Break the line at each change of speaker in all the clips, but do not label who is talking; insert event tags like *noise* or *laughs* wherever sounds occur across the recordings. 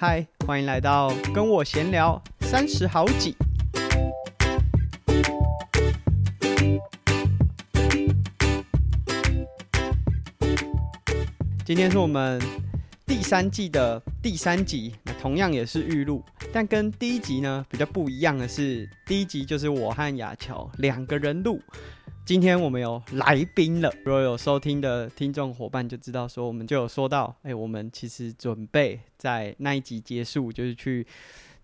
嗨，欢迎来到跟我闲聊三十好几。今天是我们第三季的第三集，那同样也是预录，但跟第一集呢比较不一样的是，第一集就是我和雅乔两个人录。今天我们有来宾了，如果有收听的听众伙伴就知道，说我们就有说到，哎、我们其实准备在那一集结束，就是去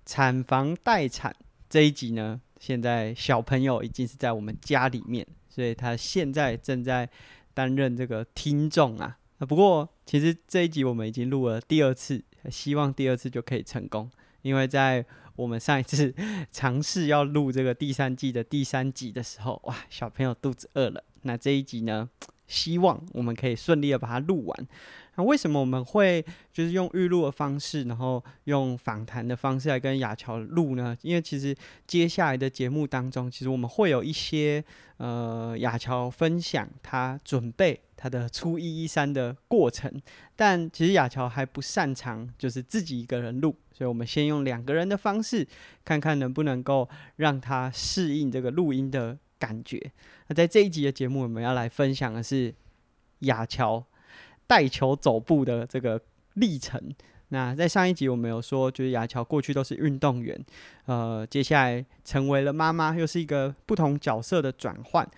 产房待产这一集呢。现在小朋友已经是在我们家里面，所以他现在正在担任这个听众啊。不过其实这一集我们已经录了第二次，希望第二次就可以成功，因为在。我们上一次尝试要录这个第三季的第三集的时候，哇，小朋友肚子饿了。那这一集呢，希望我们可以顺利的把它录完。那为什么我们会就是用预录的方式，然后用访谈的方式来跟雅乔录呢？因为其实接下来的节目当中，其实我们会有一些呃雅乔分享他准备他的初一一三的过程，但其实雅乔还不擅长就是自己一个人录，所以我们先用两个人的方式，看看能不能够让他适应这个录音的感觉。那在这一集的节目，我们要来分享的是雅乔。带球走步的这个历程。那在上一集我们有说，就是雅乔过去都是运动员，呃，接下来成为了妈妈，又是一个不同角色的转换。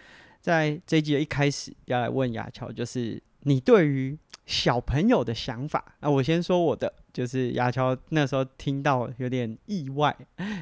在这一集的一开始，要来问雅乔，就是你对于小朋友的想法。那我先说我的，就是雅乔那时候听到有点意外，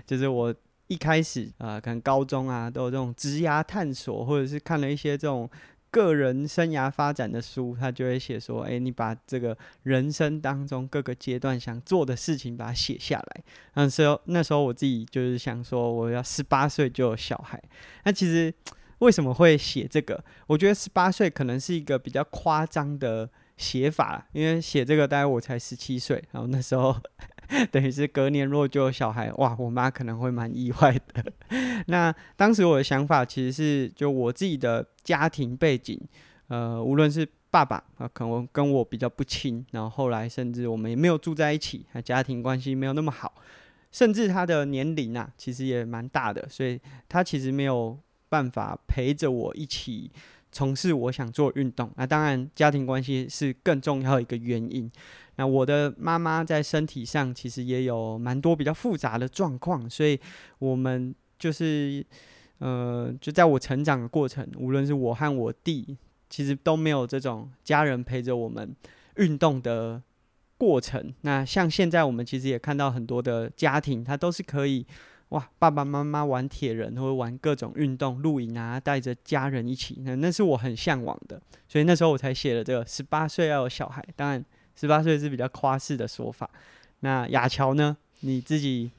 就是我一开始啊、呃，可能高中啊都有这种职涯探索，或者是看了一些这种。个人生涯发展的书，他就会写说：“哎、你把这个人生当中各个阶段想做的事情，把它写下来。”那时候，那时候我自己就是想说，我要十八岁就有小孩。那其实为什么会写这个？我觉得十八岁可能是一个比较夸张的写法，因为写这个大概我才十七岁，然后那时候。*laughs* 等于是隔年如果就有小孩，哇，我妈可能会蛮意外的。*laughs* 那当时我的想法其实是，就我自己的家庭背景，呃，无论是爸爸啊，可能跟我比较不亲，然后后来甚至我们也没有住在一起，家庭关系没有那么好，甚至他的年龄啊，其实也蛮大的，所以他其实没有办法陪着我一起从事我想做运动。那当然，家庭关系是更重要一个原因。那我的妈妈在身体上其实也有蛮多比较复杂的状况，所以我们就是，呃，就在我成长的过程，无论是我和我弟，其实都没有这种家人陪着我们运动的过程。那像现在我们其实也看到很多的家庭，他都是可以哇，爸爸妈妈玩铁人或者玩各种运动、露营啊，带着家人一起，那那是我很向往的。所以那时候我才写了这个十八岁要有小孩，当然。十八岁是比较夸饰的说法。那雅乔呢？你自己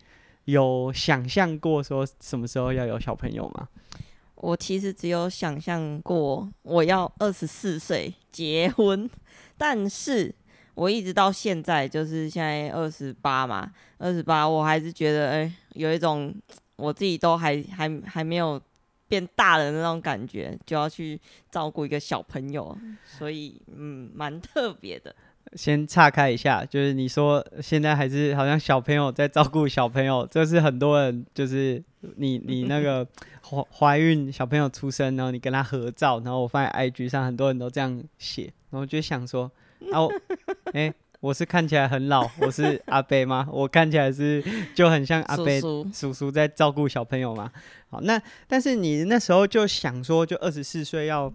有想象过说什么时候要有小朋友吗？
我其实只有想象过我要二十四岁结婚，但是我一直到现在，就是现在二十八嘛，二十八，我还是觉得哎、欸，有一种我自己都还还还没有变大的那种感觉，就要去照顾一个小朋友，所以嗯，蛮特别的。
先岔开一下，就是你说现在还是好像小朋友在照顾小朋友，这是很多人就是你你那个怀怀孕小朋友出生，然后你跟他合照，然后我放在 IG 上，很多人都这样写，然后就想说，哦，哎、欸，我是看起来很老，我是阿伯吗？我看起来是就很像阿伯叔叔，叔叔在照顾小朋友吗？好，那但是你那时候就想说，就二十四岁要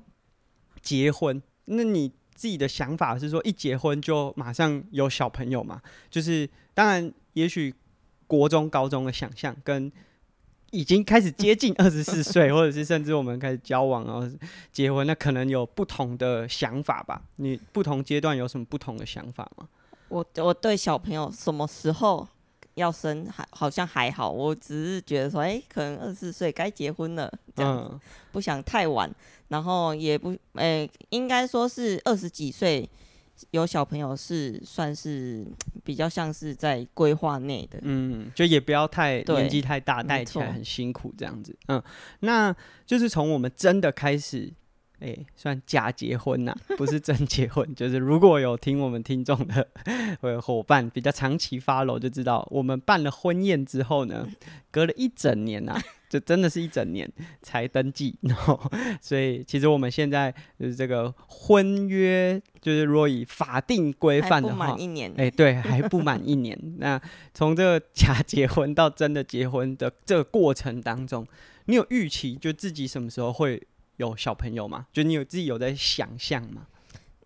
结婚，那你？自己的想法是说，一结婚就马上有小朋友嘛？就是当然，也许国中、高中的想象跟已经开始接近二十四 *laughs* 岁，或者是甚至我们开始交往然后结婚，那可能有不同的想法吧？你不同阶段有什么不同的想法吗？
我我对小朋友什么时候要生还好像还好，我只是觉得说，哎、欸，可能二十四岁该结婚了，这样子、嗯、不想太晚。然后也不，哎、欸，应该说是二十几岁有小朋友是算是比较像是在规划内的，
嗯，就也不要太年纪太大，带起来很辛苦这样子，嗯，那就是从我们真的开始哎、欸，算假结婚呐、啊，不是真结婚。*laughs* 就是如果有听我们听众的伙伴比较长期 follow，就知道我们办了婚宴之后呢，隔了一整年呐、啊，*laughs* 就真的是一整年才登记。然后，所以其实我们现在就是这个婚约，就是如果以法定规范的话，
满一年。
哎、欸，对，还不满一年。那从这个假结婚到真的结婚的这个过程当中，你有预期就自己什么时候会？有小朋友吗？就你有自己有在想象吗？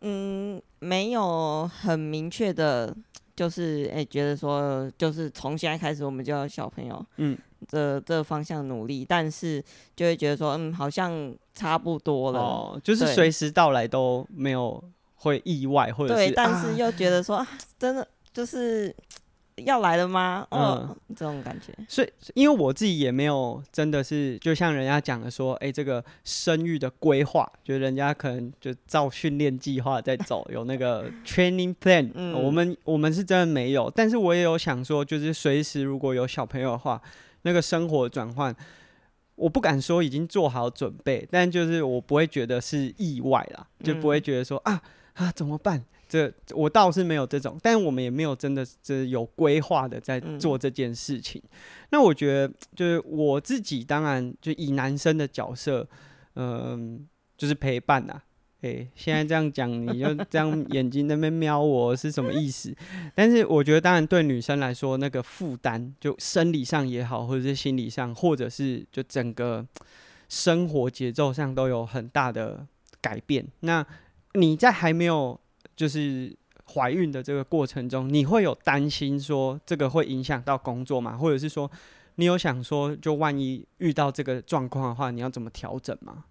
嗯，没有很明确的，就是哎、欸，觉得说就是从现在开始我们就要小朋友，嗯，这这个方向努力，但是就会觉得说，嗯，好像差不多了，哦，
就是随时到来都没有会意外，或者是
对，但是又觉得说，啊、真的就是。要来了吗？嗯、哦，这种感觉。
所以，因为我自己也没有真的是，就像人家讲的说，哎、欸，这个生育的规划，就人家可能就照训练计划在走，*laughs* 有那个 training plan、嗯。我们我们是真的没有，但是我也有想说，就是随时如果有小朋友的话，那个生活转换，我不敢说已经做好准备，但就是我不会觉得是意外啦，就不会觉得说、嗯、啊啊怎么办？这我倒是没有这种，但我们也没有真的这有规划的在做这件事情。嗯、那我觉得，就是我自己当然就以男生的角色，嗯、呃，就是陪伴呐。诶，现在这样讲，你就这样 *laughs* 眼睛那边瞄我是什么意思？但是我觉得，当然对女生来说，那个负担就生理上也好，或者是心理上，或者是就整个生活节奏上都有很大的改变。那你在还没有就是怀孕的这个过程中，你会有担心说这个会影响到工作吗？或者是说你有想说，就万一遇到这个状况的话，你要怎么调整吗？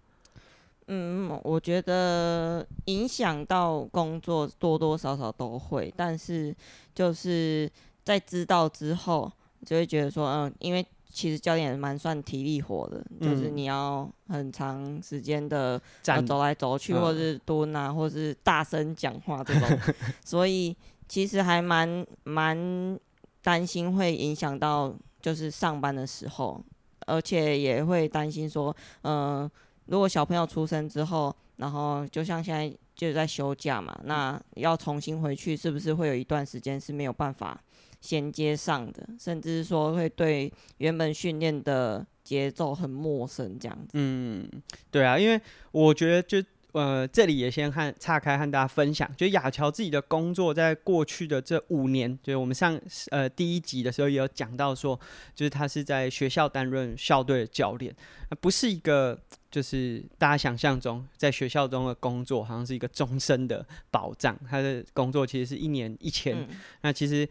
嗯，我觉得影响到工作多多少少都会，但是就是在知道之后，就会觉得说，嗯，因为。其实教练也蛮算体力活的，嗯、就是你要很长时间的走来走去，或者是蹲啊，嗯、或者是大声讲话这种，*laughs* 所以其实还蛮蛮担心会影响到就是上班的时候，而且也会担心说，嗯、呃，如果小朋友出生之后，然后就像现在就是在休假嘛，那要重新回去，是不是会有一段时间是没有办法？衔接上的，甚至说会对原本训练的节奏很陌生，这样子。嗯，
对啊，因为我觉得就呃，这里也先和岔开和大家分享，就亚乔自己的工作，在过去的这五年，就是我们上呃第一集的时候也有讲到说，就是他是在学校担任校队的教练，那不是一个就是大家想象中在学校中的工作，好像是一个终身的保障。他的工作其实是一年一千，嗯，那其实。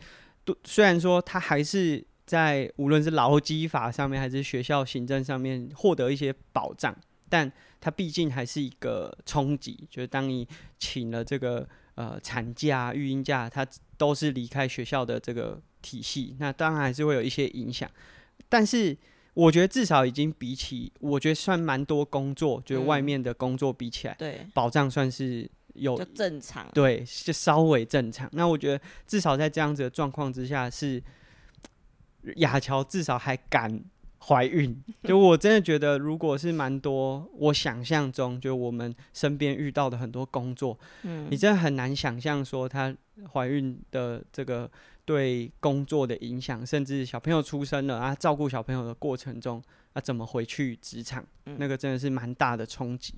虽然说他还是在无论是劳基法上面还是学校行政上面获得一些保障，但他毕竟还是一个冲击。就是当你请了这个呃产假、育婴假，他都是离开学校的这个体系，那当然还是会有一些影响。但是我觉得至少已经比起我觉得算蛮多工作，就是外面的工作比起来，对保障算是。有
就正常，
对，就稍微正常。那我觉得至少在这样子的状况之下，是亚乔至少还敢怀孕。就我真的觉得，如果是蛮多我想象中，就我们身边遇到的很多工作，嗯，你真的很难想象说她怀孕的这个对工作的影响，甚至小朋友出生了啊，照顾小朋友的过程中，啊，怎么回去职场，那个真的是蛮大的冲击。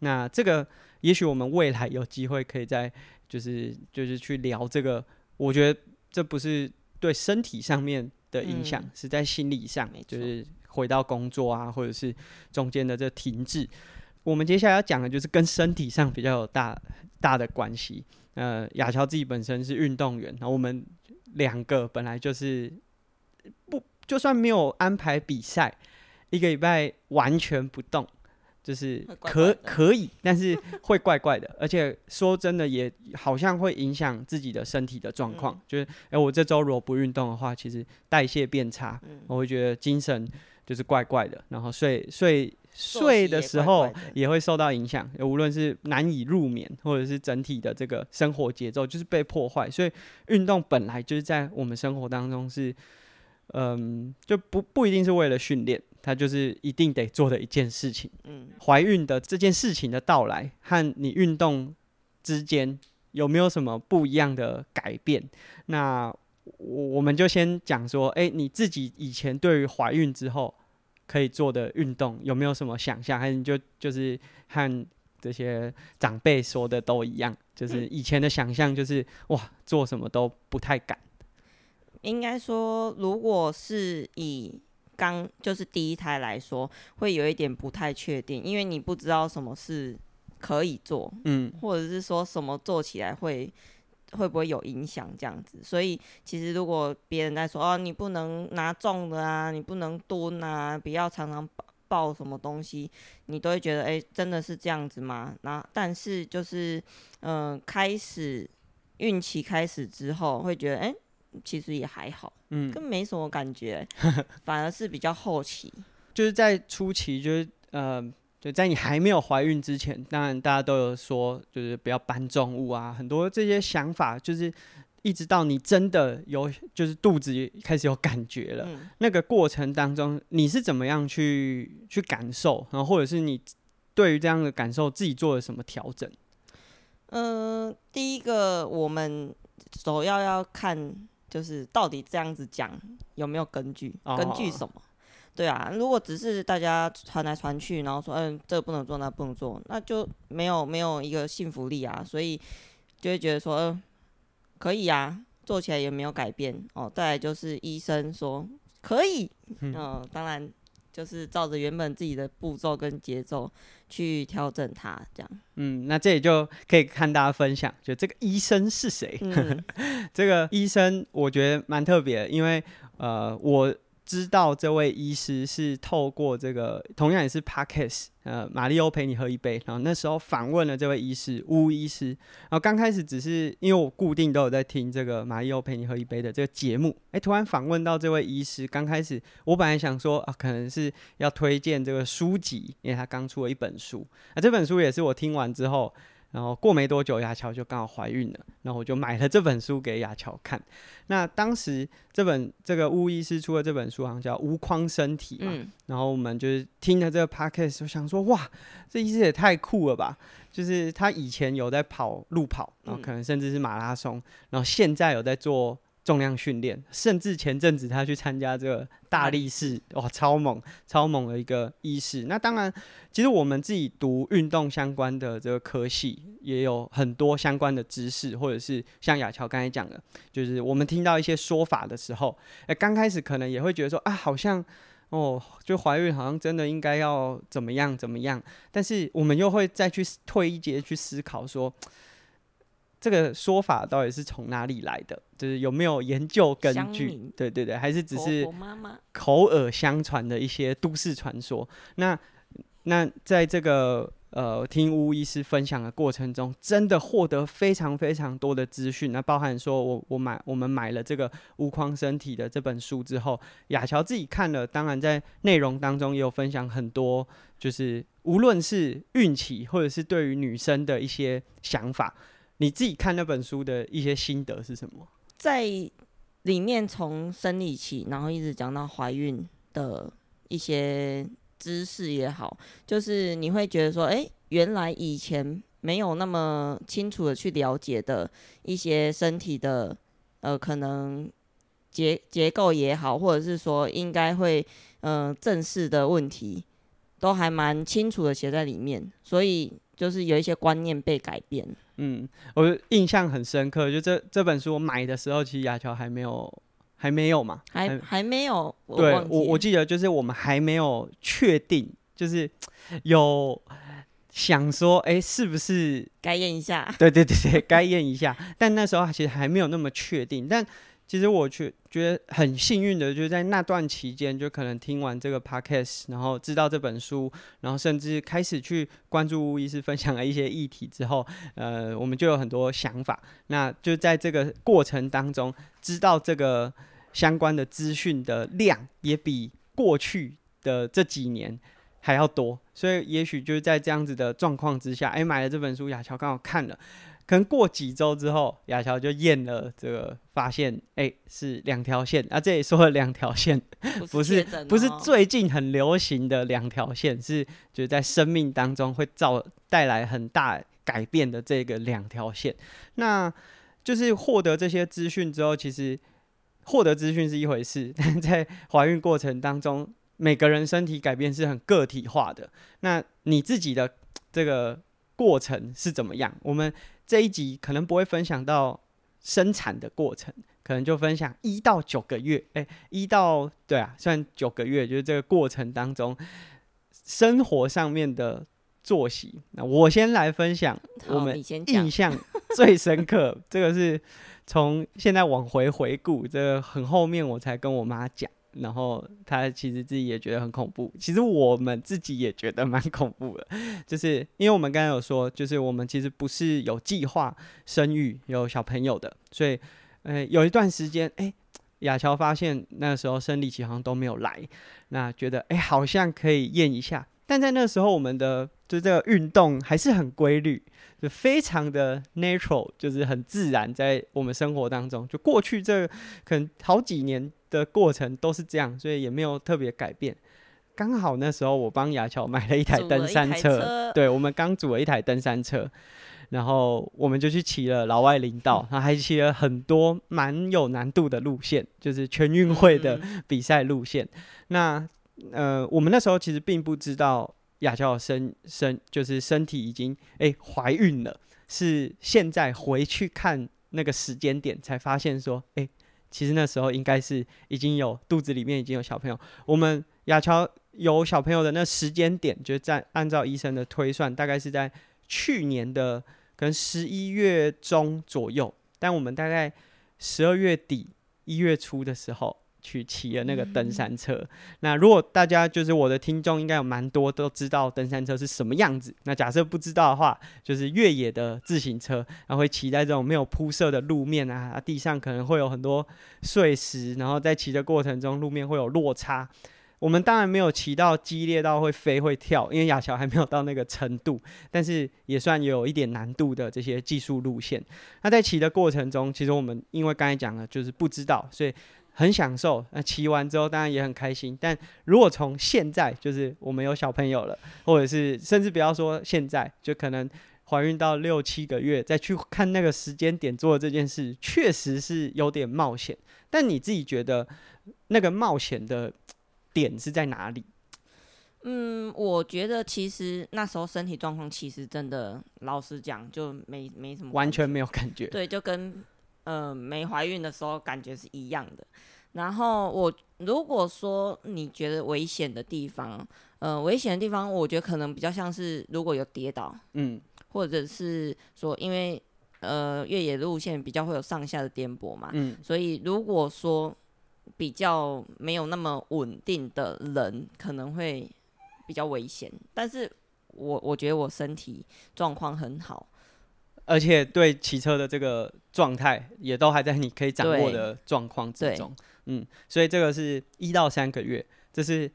那这个。也许我们未来有机会可以再就是就是去聊这个，我觉得这不是对身体上面的影响，嗯，是在心理上，就是回到工作啊，或者是中间的这停滞。我们接下来要讲的就是跟身体上比较有大大的关系。呃，亚乔自己本身是运动员，然后我们两个本来就是不就算没有安排比赛，一个礼拜完全不动。就是可可以，但是会怪怪的，而且说真的，也好像会影响自己的身体的状况。就是，哎、欸，我这周如果不运动的话，其实代谢变差，我会觉得精神就是怪怪的，然后睡睡睡的时候也会受到影响，无论是难以入眠，或者是整体的这个生活节奏就是被破坏。所以运动本来就是在我们生活当中是，嗯，就不不一定是为了训练。它就是一定得做的一件事情。
嗯，
怀孕的这件事情的到来和你运动之间有没有什么不一样的改变？那我我们就先讲说，哎、欸，你自己以前对于怀孕之后可以做的运动有没有什么想象？还是你就就是和这些长辈说的都一样，就是以前的想象就是哇，做什么都不太敢。
应该说，如果是以刚就是第一胎来说，会有一点不太确定，因为你不知道什么是可以做，嗯，或者是说什么做起来会会不会有影响这样子。所以其实如果别人在说哦，你不能拿重的啊，你不能蹲啊，不要常常抱抱什么东西，你都会觉得哎，真的是这样子吗？那但是就是嗯、呃，开始孕期开始之后，会觉得哎。其实也还好，嗯，更没什么感觉，反而是比较后期，
就是在初期，就是呃，就在你还没有怀孕之前，当然大家都有说，就是不要搬重物啊，很多这些想法，就是一直到你真的有，就是肚子开始有感觉了，嗯，那个过程当中，你是怎么样去去感受，然后或者是你对于这样的感受自己做了什么调整？
嗯，呃，第一个我们首要要看。就是到底这样子讲有没有根据？根据什么？哦、对啊，如果只是大家传来传去，然后说嗯，这个不能做，那不能做，那就没有没有一个信服力啊，所以就会觉得说嗯，可以啊，做起来也没有改变哦。再来就是医生说可以，嗯、呃，当然。就是照着原本自己的步骤跟节奏去调整它，这样。
嗯，那这里就可以看大家分享，就这个医生是谁？嗯、*laughs* 这个医生我觉得蛮特别，因为呃我。知道这位医师是透过这个，同样也是 Podcast，呃，马力欧陪你喝一杯。然后那时候访问了这位医师，巫医师。然后刚开始只是因为我固定都有在听这个马力欧陪你喝一杯的这个节目，哎，突然访问到这位医师。刚开始我本来想说啊，可能是要推荐这个书籍，因为他刚出了一本书。啊，这本书也是我听完之后。然后过没多久，雅乔就刚好怀孕了，然后我就买了这本书给雅乔看。那当时这本这个巫医师出的这本书，好像叫《无框身体》嘛。嗯、然后我们就是听了这个 podcast，就想说，哇，这医师也太酷了吧！就是他以前有在跑路跑，然后可能甚至是马拉松，然后现在有在做。重量训练，甚至前阵子他去参加这个大力士，哇，超猛，超猛的一个医师。那当然，其实我们自己读运动相关的这个科系，也有很多相关的知识，或者是像亚乔刚才讲的，就是我们听到一些说法的时候，哎，刚开始可能也会觉得说啊，好像哦，就怀孕好像真的应该要怎么样怎么样，但是我们又会再去退一节去思考说。这个说法到底是从哪里来的？就是有没有研究根据？对对对，还是只是口耳相传的一些都市传说？那那在这个呃听巫医师分享的过程中，真的获得非常非常多的资讯。那包含说我我买我们买了这个无框身体的这本书之后，雅乔自己看了，当然在内容当中也有分享很多，就是无论是孕期或者是对于女生的一些想法。你自己看那本书的一些心得是什么？
在里面从生理期，然后一直讲到怀孕的一些知识也好，就是你会觉得说，哎，原来以前没有那么清楚的去了解的一些身体的，呃，可能结结构也好，或者是说应该会，嗯、正视的问题，都还蛮清楚的写在里面，所以就是有一些观念被改变。
嗯，我印象很深刻，就这这本书我买的时候，其实雅乔还没有，还没有嘛，
还还，还没有。我
对我我记得就是我们还没有确定，就是有想说，哎、欸，是不是
该验一下？
对对对对，该验一下。但那时候其实还没有那么确定，但。其实我觉觉得很幸运的，就是在那段期间，就可能听完这个 podcast，然后知道这本书，然后甚至开始去关注巫医师分享了一些议题之后，呃，我们就有很多想法。那就在这个过程当中，知道这个相关的资讯的量也比过去的这几年还要多，所以也许就是在这样子的状况之下，哎，买了这本书，雅乔刚好看了。可能过几周之后，亚乔就验了这个，发现哎、欸、是两条线啊。这里说了两条线，不是 *laughs* 不是，不是最近很流行的两条线，是就是在生命当中会造带来很大改变的这个两条线。那就是获得这些资讯之后，其实获得资讯是一回事，但 *laughs* 在怀孕过程当中，每个人身体改变是很个体化的。那你自己的这个过程是怎么样？我们。这一集可能不会分享到生产的过程，可能就分享一到九个月，哎，一到对啊，算九个月，就是这个过程当中生活上面的作息。那我先来分享我们印象最深刻，这个是从现在往回回顾，这个很后面我才跟我妈讲。然后他其实自己也觉得很恐怖，其实我们自己也觉得蛮恐怖的，就是因为我们刚才有说，就是我们其实不是有计划生育有小朋友的，所以，呃，有一段时间，哎，亚乔发现那时候生理期好像都没有来，那觉得哎好像可以验一下，但在那时候我们的就这个运动还是很规律，就非常的 natural，就是很自然在我们生活当中，就过去这可能好几年。的过程都是这样，所以也没有特别改变。刚好那时候我帮雅乔买了一台登山车，车对，我们刚组了一台登山车，然后我们就去骑了老外林道，然后还骑了很多蛮有难度的路线，就是全运会的比赛路线。嗯、那呃，我们那时候其实并不知道亚乔身身就是身体已经哎怀孕了，是现在回去看那个时间点才发现说哎。其实那时候应该是已经有肚子里面已经有小朋友。我们亚乔有小朋友的那时间点，就在按照医生的推算，大概是在去年的可能十一月中左右。但我们大概十二月底一月初的时候。去骑了那个登山车。嗯、那如果大家就是我的听众，应该有蛮多都知道登山车是什么样子。那假设不知道的话，就是越野的自行车，然后会骑在这种没有铺设的路面啊，地上可能会有很多碎石，然后在骑的过程中路面会有落差。我们当然没有骑到激烈到会飞会跳，因为亚乔还没有到那个程度，但是也算有一点难度的这些技术路线。那在骑的过程中，其实我们因为刚才讲了，就是不知道，所以。很享受，那骑完之后当然也很开心。但如果从现在，就是我们有小朋友了，或者是甚至不要说现在，就可能怀孕到六七个月再去看那个时间点做的这件事，确实是有点冒险。但你自己觉得那个冒险的点是在哪里？
嗯，我觉得其实那时候身体状况其实真的，老实讲就没没什么，
完全没有感觉。
对，就跟。呃，没怀孕的时候感觉是一样的。然后我如果说你觉得危险的地方，呃，危险的地方，我觉得可能比较像是如果有跌倒，嗯，或者是说因为呃越野路线比较会有上下的颠簸嘛，嗯，所以如果说比较没有那么稳定的人，可能会比较危险。但是我我觉得我身体状况很好。
而且对骑车的这个状态也都还在你可以掌握的状况之中，嗯，所以这个是一到三个月，这是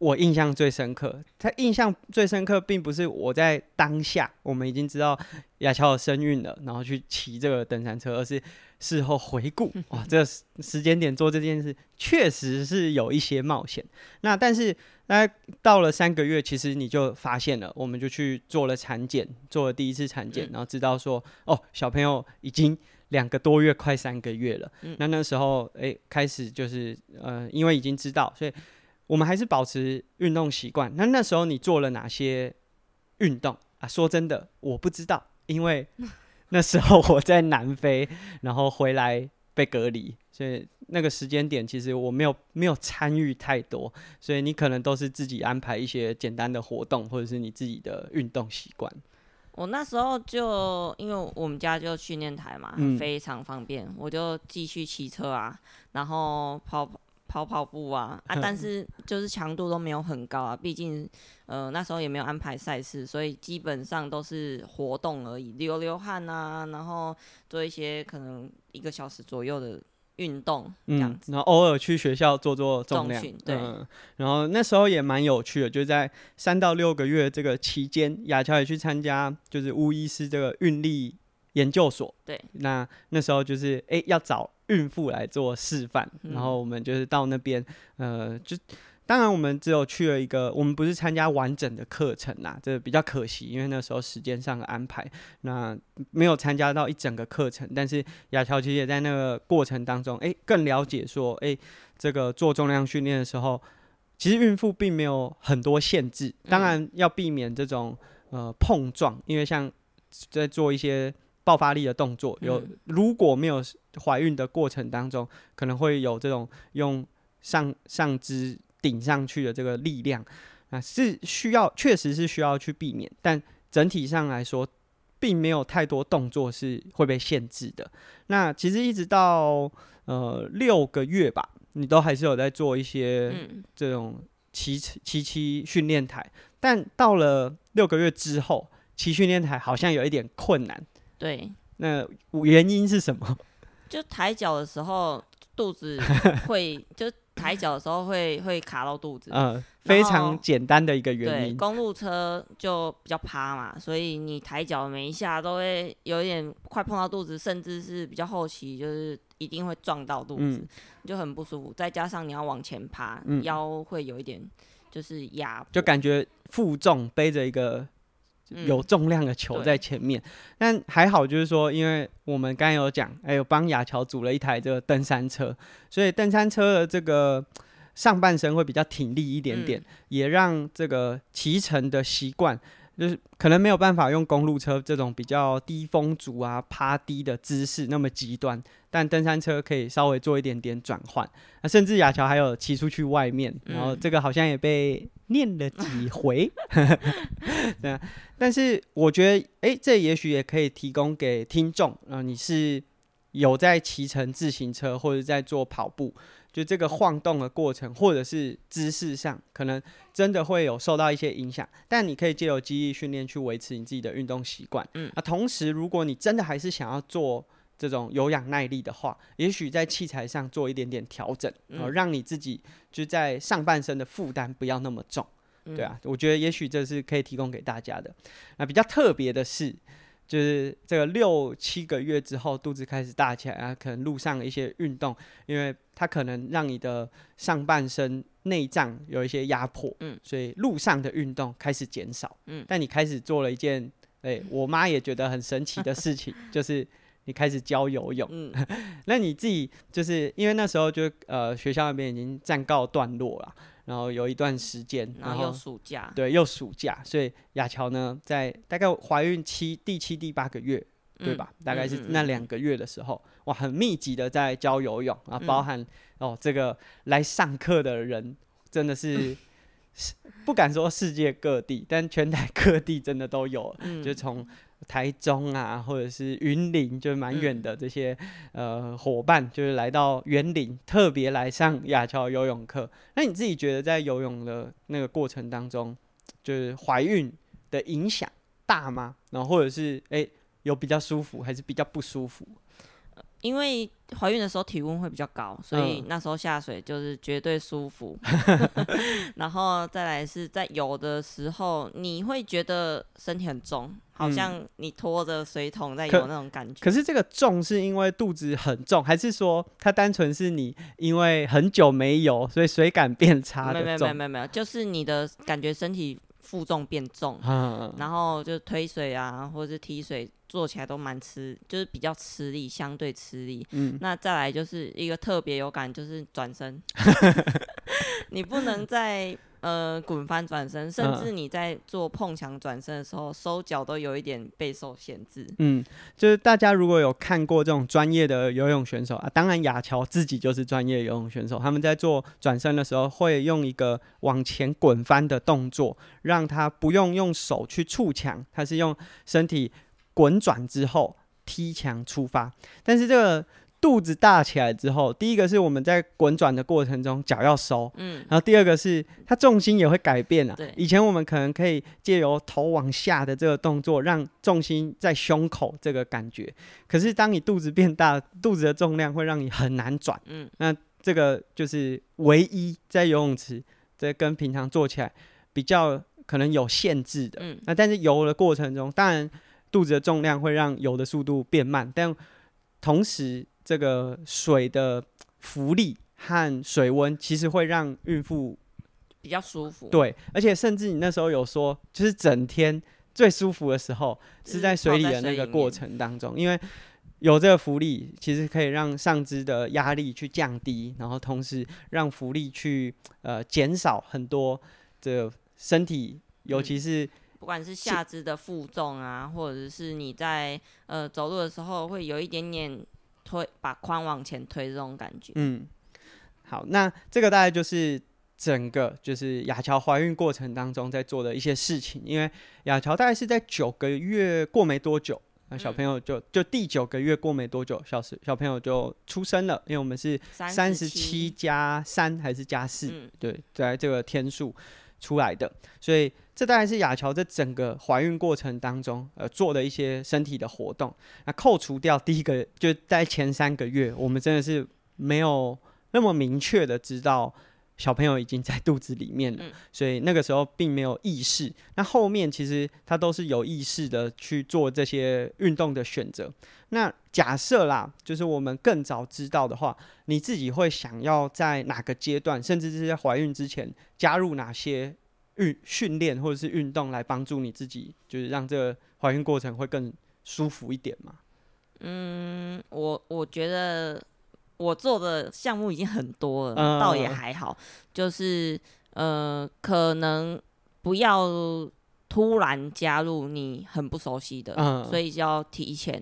我印象最深刻。他印象最深刻，并不是我在当下我们已经知道亚乔有身孕了，然后去骑这个登山车，而是事后回顾，*laughs* 哇，这个时间点做这件事确实是有一些冒险。那但是。那到了三个月，其实你就发现了，我们就去做了产检，做了第一次产检，然后知道说，哦，小朋友已经两个多月，快三个月了。那那时候，诶，开始就是，呃，因为已经知道，所以我们还是保持运动习惯。那那时候你做了哪些运动啊？说真的，我不知道，因为那时候我在南非，然后回来被隔离。所以那个时间点，其实我没有没有参与太多，所以你可能都是自己安排一些简单的活动，或者是你自己的运动习惯。
我那时候就因为我们家就训练台嘛，嗯、非常方便，我就继续骑车啊，然后跑跑跑步啊 *laughs* 啊，但是就是强度都没有很高啊，毕竟呃那时候也没有安排赛事，所以基本上都是活动而已，流流汗啊，然后做一些可能一个小时左右的。运动这样子，
嗯，然后偶尔去学校做做重量，重对、嗯。然后那时候也蛮有趣的，就在三到六个月这个期间，亚乔也去参加就是巫医师这个运力研究所。
对，
那那时候就是哎、欸、要找孕妇来做示范，
嗯、
然后我们就是到那边，呃，就当然我们只有去了一个，我们不是参加完整的课程啦，这比较可惜，因为那时候时间上的安排，那没有参加到一整个课程。但是雅乔其实也在那个过程当中，哎、欸，更了解说，哎、欸，这个做重量训练的时候，其实孕妇并没有很多限制，当然要避免这种呃碰撞，因为像在做一些。爆发力的动作有，如果没有怀孕的过程当中，可能会有这种用上上肢顶上去的这个力量啊，是需要确实是需要去避免，但整体上来说，并没有太多动作是会被限制的。那其实一直到呃六个月吧，你都还是有在做一些这种骑骑骑训练台，但到了六个月之后，骑训练台好像有一点困难。
对，
那原因是什么？
就抬脚的时候肚子 *laughs* 会，就抬脚的时候会会卡到肚子。
嗯，非常简单的一个原因。
对，公路车就比较趴嘛，所以你抬脚每一下都会有一点快碰到肚子，甚至是比较后期就是一定会撞到肚子，嗯、就很不舒服。再加上你要往前趴，嗯、腰会有一点就是压，
就感觉负重背着一个。有重量的球在前面，嗯、但还好，就是说，因为我们刚才有讲，还有帮雅乔组了一台这个登山车，所以登山车的这个上半身会比较挺立一点点，嗯、也让这个骑乘的习惯。就是可能没有办法用公路车这种比较低风阻啊、趴低的姿势那么极端，但登山车可以稍微做一点点转换。那甚至雅乔还有骑出去外面，然后这个好像也被念了几回。*laughs* 对啊，但是我觉得，哎、欸，这也许也可以提供给听众啊，你是有在骑乘自行车或者在做跑步。就这个晃动的过程，或者是姿势上，可能真的会有受到一些影响。但你可以借由记忆训练去维持你自己的运动习惯。嗯，啊，同时如果你真的还是想要做这种有氧耐力的话，也许在器材上做一点点调整，然后让你自己就在上半身的负担不要那么重。对啊，我觉得也许这是可以提供给大家的。那比较特别的是。就是这个六七个月之后，肚子开始大起来啊，可能路上的一些运动，因为它可能让你的上半身内脏有一些压迫，嗯，所以路上的运动开始减少，嗯，但你开始做了一件，哎、欸，我妈也觉得很神奇的事情，就是你开始教游泳，嗯，*laughs* 那你自己就是因为那时候就呃学校那边已经暂告段落了。然后有一段时间，
然后又暑假，
对，又暑假，所以雅乔呢，在大概怀孕七第七第八个月，嗯、对吧？大概是那两个月的时候，嗯嗯、哇，很密集的在教游泳啊，包含、嗯、哦，这个来上课的人真的是，*laughs* 是不敢说世界各地，但全台各地真的都有，嗯、就从。台中啊，或者是云林，就是蛮远的这些、嗯、呃伙伴，就是来到园林，特别来上亚乔游泳课。那你自己觉得在游泳的那个过程当中，就是怀孕的影响大吗？然后或者是诶、欸，有比较舒服，还是比较不舒服？
因为怀孕的时候体温会比较高，所以那时候下水就是绝对舒服。*laughs* *laughs* 然后再来是在游的时候，你会觉得身体很重，好像你拖着水桶在游那种感觉。
可，可是这个重是因为肚子很重，还是说它单纯是你因为很久没游，所以水感变差的重？没有没有
没有没有，就是你的感觉身体负重变重，然后就推水啊，或者是踢水。做起来都蛮吃，就是比较吃力，相对吃力。嗯，那再来就是一个特别有感，就是转身，*laughs* 你不能再呃滚翻转身，甚至你在做碰墙转身的时候，手脚都有一点备受限制。
嗯，就是大家如果有看过这种专业的游泳选手啊，当然雅乔自己就是专业游泳选手，他们在做转身的时候会用一个往前滚翻的动作，让他不用用手去触墙，他是用身体。滚转之后踢墙出发，但是这个肚子大起来之后，第一个是我们在滚转的过程中脚要收，嗯，然后第二个是它重心也会改变啊。对，以前我们可能可以借由头往下的这个动作，让重心在胸口这个感觉。可是当你肚子变大，*laughs* 肚子的重量会让你很难转，嗯，那这个就是唯一在游泳池这跟平常做起来比较可能有限制的。嗯，那但是游的过程中，当然。肚子的重量会让游的速度变慢，但同时这个水的浮力和水温其实会让孕妇
比较舒服。
对，而且甚至你那时候有说，就是整天最舒服的时候是在水里的那个过程当中，因为有这个浮力，其实可以让上肢的压力去降低，然后同时让浮力去呃减少很多这身体，尤其是、嗯、
不管是下肢的负重啊，或者是你在呃走路的时候会有一点点推把髋往前推这种感觉。
嗯，好，那这个大概就是整个就是雅乔怀孕过程当中在做的一些事情，因为雅乔大概是在九个月过没多久。那小朋友就就第九个月过没多久，小时小朋友就出生了，因为我们是三十七加三还是加四，对，在这个天数出来的，所以这当然是雅乔这整个怀孕过程当中呃做的一些身体的活动。那扣除掉第一个，就在前三个月，我们真的是没有那么明确的知道。小朋友已经在肚子里面了，嗯，*laughs* 所以那个时候并没有意识。那后面其实他都是有意识的去做这些运动的选择。那假设啦，就是我们更早知道的话，你自己会想要在哪个阶段，甚至是在怀孕之前加入哪些运训练或者是运动来帮助你自己，就是让这个怀孕过程会更舒服一点嘛？
嗯，我我觉得。我做的项目已经很多了，嗯、倒也还好，就是呃，可能不要突然加入你很不熟悉的，嗯、所以就要提前。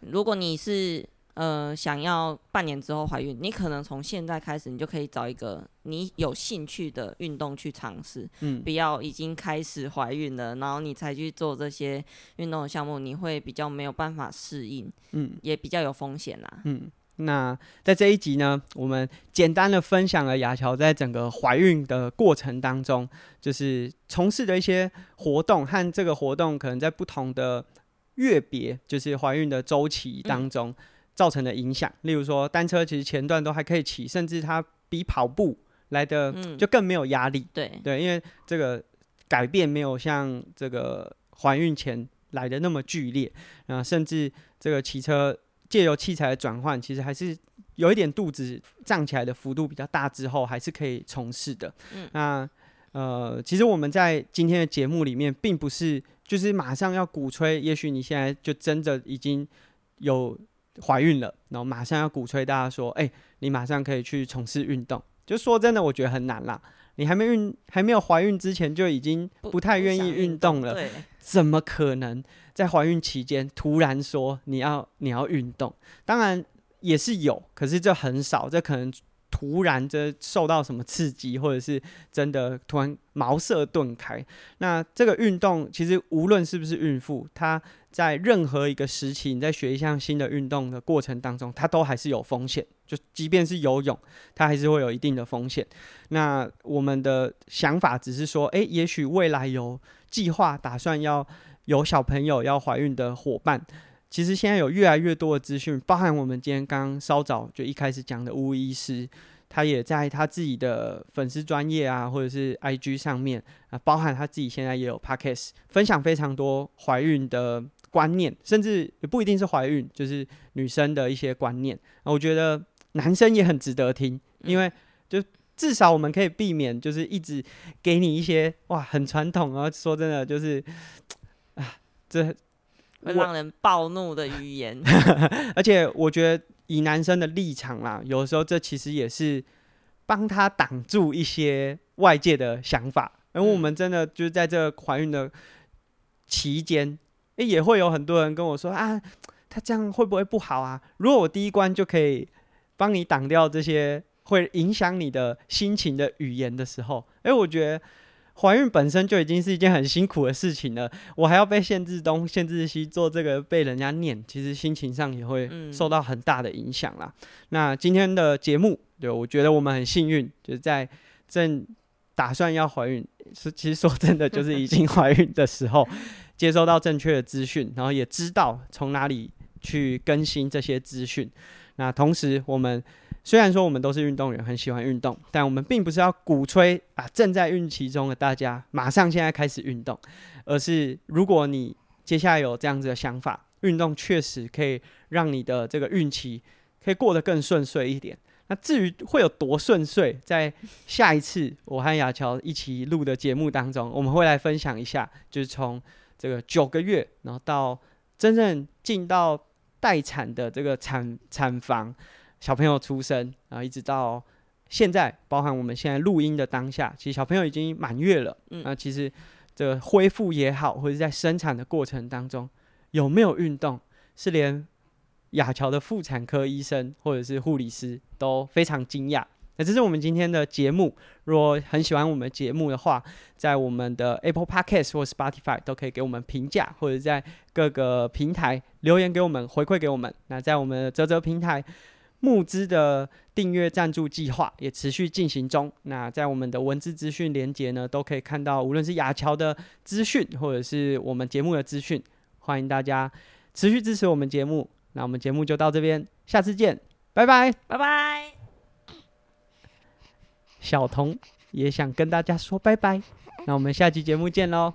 如果你是呃想要半年之后怀孕，你可能从现在开始，你就可以找一个你有兴趣的运动去尝试，嗯，不要已经开始怀孕了，然后你才去做这些运动的项目，你会比较没有办法适应，嗯，也比较有风险啦，
嗯。那在这一集呢，我们简单的分享了雅乔在整个怀孕的过程当中，就是从事的一些活动和这个活动可能在不同的月别，就是怀孕的周期当中造成的影响。嗯。例如说，单车其实前段都还可以骑，甚至它比跑步来的就更没有压力。对对，因为这个改变没有像这个怀孕前来的那么剧烈啊，甚至这个骑车。借由器材的转换，其实还是有一点肚子胀起来的幅度比较大之后，还是可以从事的。嗯，那呃，其实我们在今天的节目里面，并不是就是马上要鼓吹，也许你现在就真的已经有怀孕了，然后马上要鼓吹大家说，哎、欸，你马上可以去从事运动。就说真的，我觉得很难啦。你还没孕，还没有怀孕之前就已经不太愿意运动了，怎么可能在怀孕期间突然说你要你要运动？当然也是有，可是这很少，这可能。突然这受到什么刺激，或者是真的突然茅塞顿开。那这个运动其实无论是不是孕妇，她在任何一个时期，你在学一项新的运动的过程当中，它都还是有风险。就即便是游泳，它还是会有一定的风险。那我们的想法只是说，诶，也许未来有计划打算要有小朋友要怀孕的伙伴。其实现在有越来越多的资讯，包含我们今天刚刚稍早就一开始讲的巫医师，他也在他自己的粉丝专业啊，或者是 IG 上面啊，包含他自己现在也有 Podcast 分享非常多怀孕的观念，甚至也不一定是怀孕，就是女生的一些观念。我觉得男生也很值得听，因为就至少我们可以避免，就是一直给你一些哇很传统啊，说真的就是啊这。
会让人暴怒的语言，*laughs*
而且我觉得以男生的立场啦，有时候这其实也是帮他挡住一些外界的想法。因为我们真的就是在这怀孕的期间，欸，也会有很多人跟我说啊，他这样会不会不好啊？如果我第一关就可以帮你挡掉这些会影响你的心情的语言的时候，诶，我觉得。怀孕本身就已经是一件很辛苦的事情了，我还要被限制东、限制西做这个，被人家念，其实心情上也会受到很大的影响啦。嗯、那今天的节目，对，我觉得我们很幸运，就是在正打算要怀孕，是其实说真的，就是已经 *laughs* 怀孕的时候，接收到正确的资讯，然后也知道从哪里去更新这些资讯。那同时我们。虽然说我们都是运动员，很喜欢运动，但我们并不是要鼓吹啊，正在孕期中的大家马上现在开始运动，而是如果你接下来有这样子的想法，运动确实可以让你的这个孕期可以过得更顺遂一点。那至于会有多顺遂，在下一次我和雅乔一起录的节目当中，我们会来分享一下，就是从这个九个月，然后到真正进到待产的这个产产房，小朋友出生，然后一直到现在，包含我们现在录音的当下，其实小朋友已经满月了。嗯，那其实这个恢复也好，或者在生产的过程当中有没有运动，是连亚乔的妇产科医生或者是护理师都非常惊讶。那这是我们今天的节目。如果很喜欢我们节目的话，在我们的 Apple Podcast 或 Spotify 都可以给我们评价，或者在各个平台留言给我们回馈给我们。那在我们的啧啧平台募资的订阅赞助计划也持续进行中。那在我们的文字资讯连接呢，都可以看到，无论是雅乔的资讯，或者是我们节目的资讯。欢迎大家持续支持我们节目。那我们节目就到这边，下次见，拜拜，
拜拜。
小童也想跟大家说拜拜，那我们下期节目见喽。